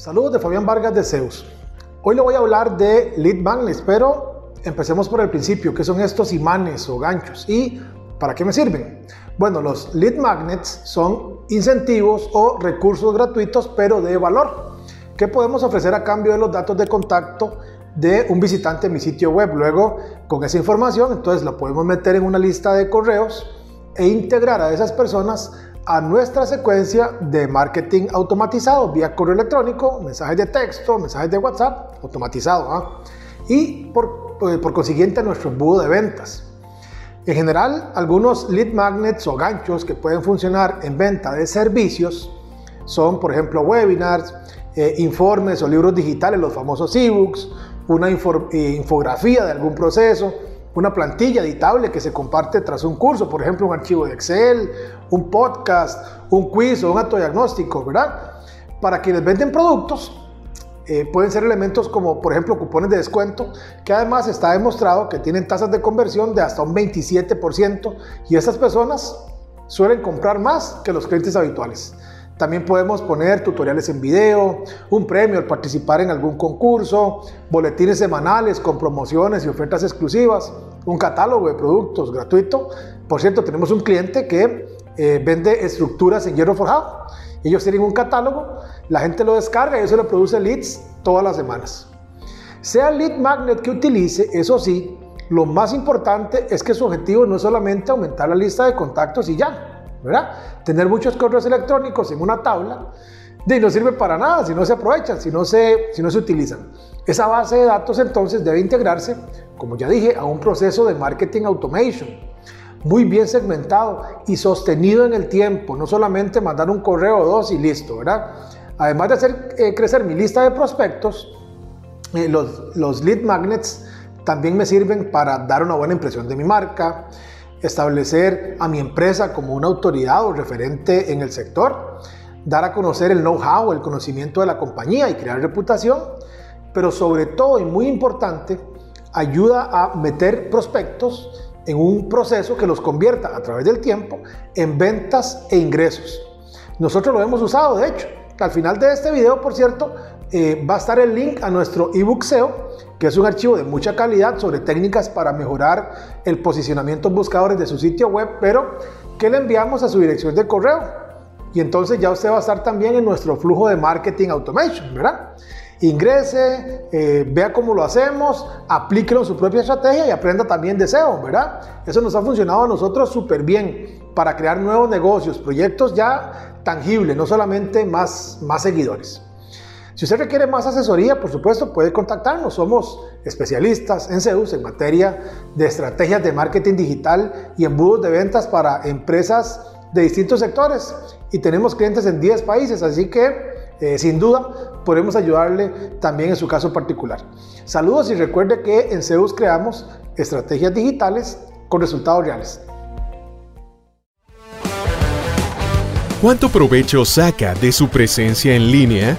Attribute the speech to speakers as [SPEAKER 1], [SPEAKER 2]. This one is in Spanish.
[SPEAKER 1] Saludos de Fabián Vargas de Zeus. Hoy le voy a hablar de lead magnets, pero empecemos por el principio, ¿qué son estos imanes o ganchos y para qué me sirven? Bueno, los lead magnets son incentivos o recursos gratuitos, pero de valor, que podemos ofrecer a cambio de los datos de contacto de un visitante en mi sitio web. Luego, con esa información, entonces la podemos meter en una lista de correos e integrar a esas personas a nuestra secuencia de marketing automatizado vía correo electrónico, mensajes de texto, mensajes de WhatsApp, automatizado, ¿ah? y por, eh, por consiguiente nuestro embudo de ventas. En general, algunos lead magnets o ganchos que pueden funcionar en venta de servicios son, por ejemplo, webinars, eh, informes o libros digitales, los famosos ebooks, una eh, infografía de algún proceso, una plantilla editable que se comparte tras un curso, por ejemplo, un archivo de Excel, un podcast, un quiz o un autodiagnóstico, ¿verdad? Para quienes venden productos, eh, pueden ser elementos como, por ejemplo, cupones de descuento, que además está demostrado que tienen tasas de conversión de hasta un 27% y estas personas suelen comprar más que los clientes habituales. También podemos poner tutoriales en video, un premio al participar en algún concurso, boletines semanales con promociones y ofertas exclusivas, un catálogo de productos gratuito. Por cierto, tenemos un cliente que eh, vende estructuras en hierro forjado. Ellos tienen un catálogo, la gente lo descarga y eso le produce leads todas las semanas. Sea el lead magnet que utilice, eso sí, lo más importante es que su objetivo no es solamente aumentar la lista de contactos y ya, ¿verdad? Tener muchos correos electrónicos en una tabla de, no sirve para nada si no se aprovechan, si no se, si no se utilizan. Esa base de datos entonces debe integrarse, como ya dije, a un proceso de marketing automation muy bien segmentado y sostenido en el tiempo, no solamente mandar un correo o dos y listo, ¿verdad? Además de hacer eh, crecer mi lista de prospectos, eh, los, los lead magnets también me sirven para dar una buena impresión de mi marca, establecer a mi empresa como una autoridad o referente en el sector, dar a conocer el know-how, el conocimiento de la compañía y crear reputación, pero sobre todo y muy importante, ayuda a meter prospectos en un proceso que los convierta a través del tiempo en ventas e ingresos. Nosotros lo hemos usado, de hecho. Al final de este video, por cierto, eh, va a estar el link a nuestro ebook SEO, que es un archivo de mucha calidad sobre técnicas para mejorar el posicionamiento en buscadores de su sitio web, pero que le enviamos a su dirección de correo. Y entonces ya usted va a estar también en nuestro flujo de marketing automation, ¿verdad? Ingrese, eh, vea cómo lo hacemos, aplíquelo en su propia estrategia y aprenda también de SEO, ¿verdad? Eso nos ha funcionado a nosotros súper bien para crear nuevos negocios, proyectos ya tangibles, no solamente más, más seguidores. Si usted requiere más asesoría, por supuesto, puede contactarnos. Somos especialistas en Zeus en materia de estrategias de marketing digital y embudos de ventas para empresas de distintos sectores. Y tenemos clientes en 10 países, así que eh, sin duda podemos ayudarle también en su caso particular. Saludos y recuerde que en Zeus creamos estrategias digitales con resultados reales.
[SPEAKER 2] ¿Cuánto provecho saca de su presencia en línea?